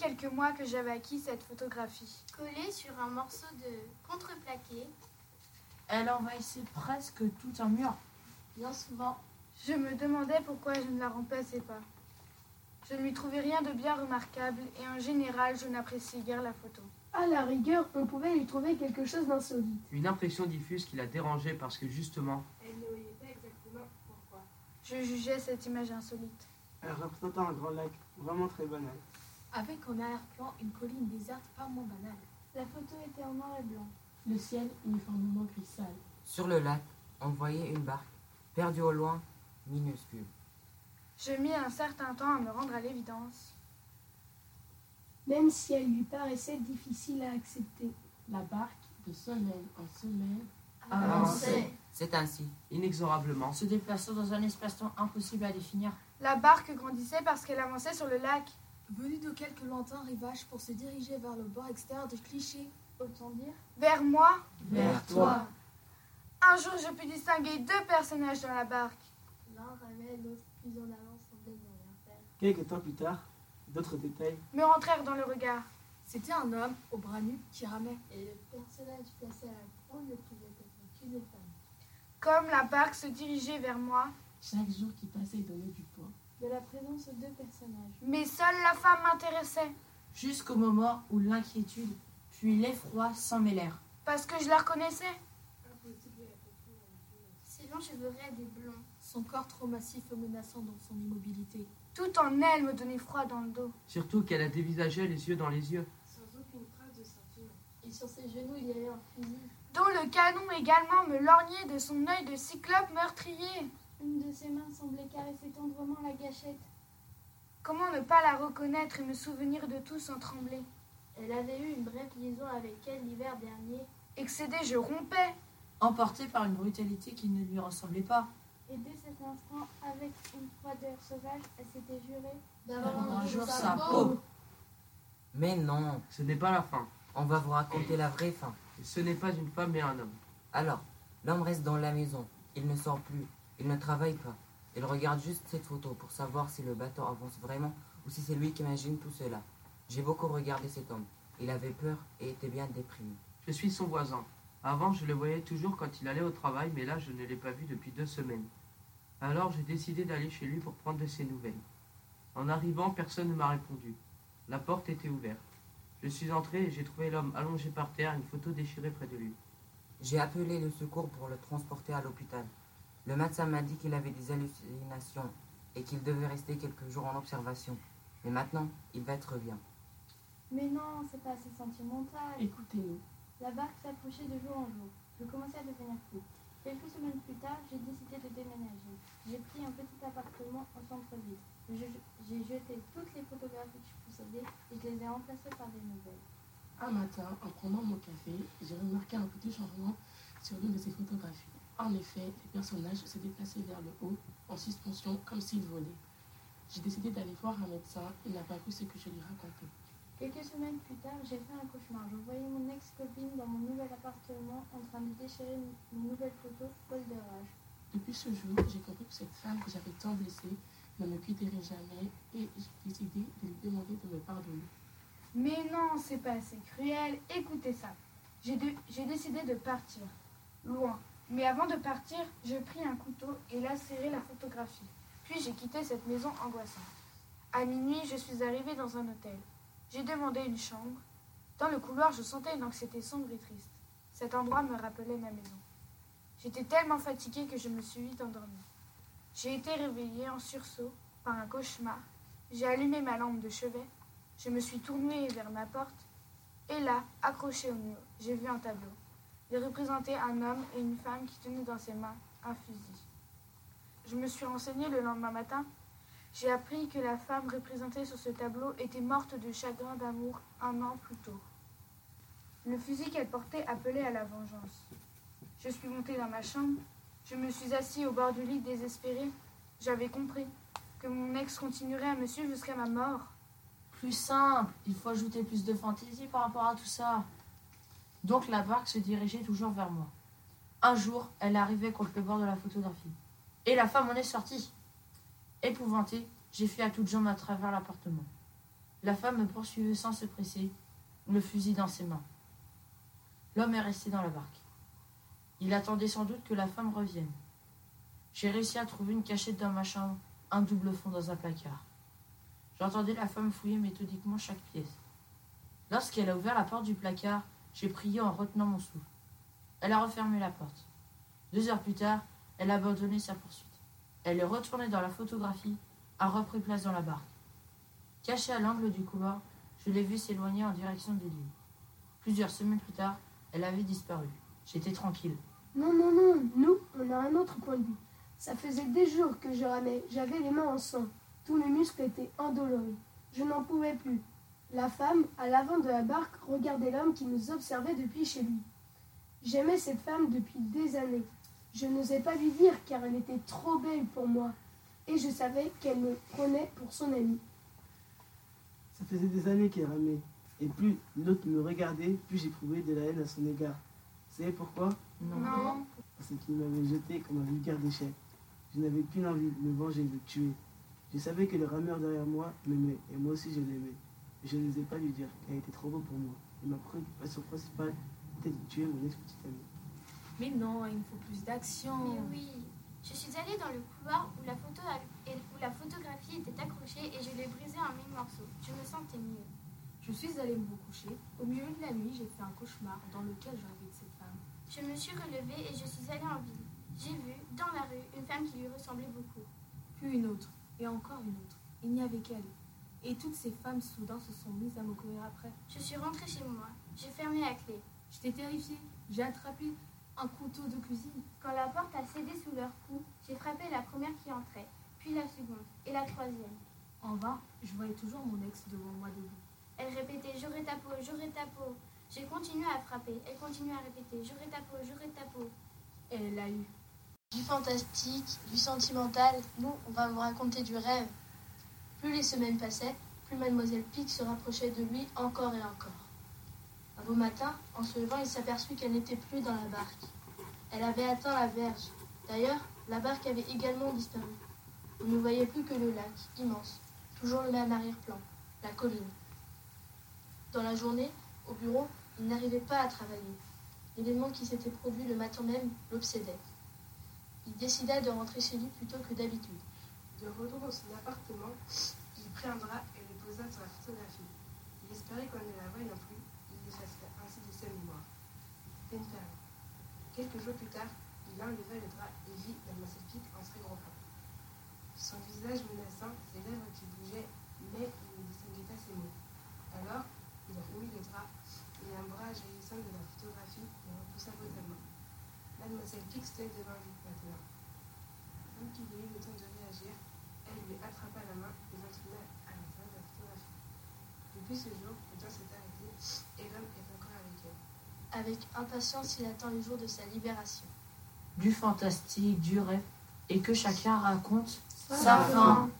quelques mois que j'avais acquis cette photographie. Collée sur un morceau de contreplaqué, Elle envahissait presque tout un mur. bien souvent, Je me demandais pourquoi je ne la remplaçais pas. Je ne lui trouvais rien de bien remarquable et en général, je n'appréciais guère la photo. À la rigueur, on pouvait lui trouver quelque chose d'insolite. Une impression diffuse qui la dérangeait parce que justement, Elle ne voyait pas exactement pourquoi. Je jugeais cette image insolite. Elle représentait un grand lac, vraiment très banal. Avec en arrière-plan une colline déserte pas moins banale. la photo était en noir et blanc. Le ciel uniformément gris sale. Sur le lac, on voyait une barque, perdue au loin, minuscule. Je mis un certain temps à me rendre à l'évidence. Même si elle lui paraissait difficile à accepter. La barque, de semaine en semaine, Avançait. C'est ainsi. inexorablement, Se déplaçant dans un espace-temps impossible à définir. La barque grandissait parce qu'elle avançait sur le lac. Venu de quelques lointains rivages pour se diriger vers le bord extérieur de Cliché, Autant dire, Vers moi, Vers toi. un jour je pus distinguer deux personnages dans la barque. l'un ramait, l'autre plus en avant semblait ne rien faire. Quelques temps plus tard, d'autres détails. Me rentrèrent dans le regard. c'était un homme au bras nu qui ramait. Et le personnage placé à la proue ne pouvait être qu'une femme. Comme la barque se dirigeait vers moi, chaque jour qui passait donnait du poids. De la présence de deux personnages. mais seule la femme m'intéressait Jusqu'au moment où l'inquiétude, puis l'effroi s'en mêlèrent. parce que je la reconnaissais. Ses longs cheveux raides et blonds, Son corps trop massif et menaçant dans son immobilité. Tout en elle me donnait froid dans le dos. surtout qu'elle a dévisageait les yeux dans les yeux. Sans aucune trace de sentiment. et sur ses genoux il y avait un fusil. Dont le canon également me lorgnait de son œil de cyclope meurtrier. Une de ses mains semblait caresser tendrement la gâchette. Comment ne pas la reconnaître et me souvenir de tout sans trembler? Elle avait eu une brève liaison avec elle l'hiver dernier, Excédé, je rompais. Emporté par une brutalité qui ne lui ressemblait pas. et dès cet instant, avec une froideur sauvage, elle s'était jurée D'avoir un jour sa peau. Mais non, Ce n'est pas la fin. on va vous raconter la vraie fin. Ce n'est pas une femme mais un homme. Alors, l'homme reste dans la maison. Il ne sort plus. Il ne travaille pas. Il regarde juste cette photo pour savoir si le bateau avance vraiment ou si c'est lui qui imagine tout cela. J'ai beaucoup regardé cet homme. Il avait peur et était bien déprimé. Je suis son voisin. Avant, je le voyais toujours quand il allait au travail, mais là, je ne l'ai pas vu depuis deux semaines. Alors, j'ai décidé d'aller chez lui pour prendre de ses nouvelles. En arrivant, personne ne m'a répondu. La porte était ouverte. Je suis entré et j'ai trouvé l'homme allongé par terre, une photo déchirée près de lui. J'ai appelé le secours pour le transporter à l'hôpital. Le médecin m'a dit qu'il avait des hallucinations et qu'il devait rester quelques jours en observation. Mais maintenant, il va être bien. Mais non, c'est pas assez sentimental. Écoutez-nous. La barque s'approchait de jour en jour. Je commençais à devenir fou. Quelques semaines plus tard, j'ai décidé de déménager. J'ai pris un petit appartement au centre-ville. J'ai jeté toutes les photographies que je possédais et je les ai remplacées par des nouvelles. Un matin, en prenant mon café, j'ai remarqué un petit changement sur l'une de ces photographies. En effet, les personnages se déplaçaient vers le haut, en suspension, comme s'ils volaient. J'ai décidé d'aller voir un médecin. Il n'a pas cru ce que je lui racontais. Quelques semaines plus tard, j'ai fait un cauchemar. Je voyais mon ex-copine dans mon nouvel appartement en train de déchirer mes nouvelles photos folles de rage. Depuis ce jour, j'ai compris que cette femme que j'avais tant blessée ne me quitterait jamais et j'ai décidé de lui demander de me pardonner. Mais non, c'est pas assez cruel. Écoutez ça. J'ai décidé de partir. Loin. Mais avant de partir, je pris un couteau et lacérai la photographie. Puis j'ai quitté cette maison angoissante. À minuit, je suis arrivée dans un hôtel. J'ai demandé une chambre. Dans le couloir, je sentais une anxiété sombre et triste. Cet endroit me rappelait ma maison. J'étais tellement fatiguée que je me suis vite endormie. J'ai été réveillée en sursaut par un cauchemar. J'ai allumé ma lampe de chevet. Je me suis tournée vers ma porte. Et là, accroché au mur, j'ai vu un tableau. Il représentait un homme et une femme qui tenaient dans ses mains un fusil. Je me suis renseignée le lendemain matin. J'ai appris que la femme représentée sur ce tableau était morte de chagrin d'amour un an plus tôt. Le fusil qu'elle portait appelait à la vengeance. Je suis montée dans ma chambre. Je me suis assis au bord du lit désespéré. J'avais compris que mon ex continuerait à me suivre jusqu'à ma mort. Plus simple, il faut ajouter plus de fantaisie par rapport à tout ça. Donc la barque se dirigeait toujours vers moi. Un jour, elle arrivait contre le bord de la photographie. Et la femme en est sortie. Épouvantée, j'ai fui à toutes jambes à travers l'appartement. La femme me poursuivait sans se presser, le fusil dans ses mains. L'homme est resté dans la barque. Il attendait sans doute que la femme revienne. J'ai réussi à trouver une cachette dans ma chambre, un double fond dans un placard. J'entendais la femme fouiller méthodiquement chaque pièce. Lorsqu'elle a ouvert la porte du placard, j'ai prié en retenant mon souffle. Elle a refermé la porte. Deux heures plus tard, elle a abandonné sa poursuite. Elle est retournée dans la photographie, a repris place dans la barque. Cachée à l'angle du couloir, je l'ai vue s'éloigner en direction des lieux. Plusieurs semaines plus tard, elle avait disparu. J'étais tranquille. Non, non, non, nous, on a un autre point de vue. Ça faisait des jours que je ramais, j'avais les mains en sang. Tous mes muscles étaient endoloris. Je n'en pouvais plus. La femme, à l'avant de la barque, regardait l'homme qui nous observait depuis chez lui. J'aimais cette femme depuis des années. Je n'osais pas lui dire car elle était trop belle pour moi. Et je savais qu'elle me prenait pour son amie. Ça faisait des années qu'elle ramait. Et plus l'autre me regardait, plus j'éprouvais de la haine à son égard. Vous savez pourquoi? Non. Parce qu'il m'avait jeté comme un vulgaire déchet. Je n'avais qu'une envie, de me venger, de le tuer. Je savais que le rameur derrière moi m'aimait, et moi aussi je l'aimais. Je n'osais pas lui dire qu'elle était trop beau pour moi. Et ma préoccupation principale était de tuer mon ex-petite amie. Mais non, il me faut plus d'action. Mais oui. Je suis allée dans le couloir où la, photo a- où la photographie était accrochée et je l'ai brisée en mille morceaux. Je me sentais mieux. Je suis allée me recoucher. Au milieu de la nuit, j'ai fait un cauchemar dans lequel je rêvais de cette femme. Je me suis relevée et je suis allée en ville. J'ai vu, dans la rue, une femme qui lui ressemblait beaucoup. Puis une autre, et encore une autre. Il n'y avait qu'elle. Et toutes ces femmes soudain se sont mises à me courir après. Je suis rentrée chez moi. J'ai fermé à clé. J'étais terrifiée. J'ai attrapé un couteau de cuisine. Quand la porte a cédé sous leurs coups, j'ai frappé la première qui entrait, puis la seconde et la troisième. En vain, je voyais toujours mon ex devant moi debout. Elle répétait J'aurai ta peau, j'aurai ta peau. J'ai continué à frapper. Elle continuait à répéter J'aurai ta peau, j'aurai ta peau. Et elle l'a eu. Du fantastique, du sentimental, nous, on va vous raconter du rêve. Plus les semaines passaient, plus Mademoiselle Pic se rapprochait de lui encore et encore. Un beau matin, en se levant, il s'aperçut qu'elle n'était plus dans la barque. Elle avait atteint la verge. D'ailleurs, la barque avait également disparu. On ne voyait plus que le lac, immense, toujours le même arrière-plan, la colline. Dans la journée, au bureau, il n'arrivait pas à travailler. L'événement qui s'était produit le matin même l'obsédait. Il décida de rentrer chez lui plutôt que d'habitude. De retour dans son appartement, il prit un drap et le posa sur la photographie. Il espérait qu'on ne la voie non plus, il effacerait ainsi de sa mémoire. Quelques jours plus tard, il enleva le drap et vit Mademoiselle Pic en très gros plan. Son visage menaçant, ses lèvres qui bougeaient, mais il ne distinguait pas ses mots. Alors, il remit le drap et un bras jaillissant de la photographie le repoussa brutalement. Mademoiselle Pic tenait devant lui maintenant. Eu le temps de réagir, elle lui attrapa la main et l'entraîna à l'intérieur de la photographie. Depuis ce jour, le temps s'est arrêté et l'homme est encore avec elle. Avec impatience, il attend le jour de sa libération. Du fantastique, du rêve, et que chacun raconte Sa fin.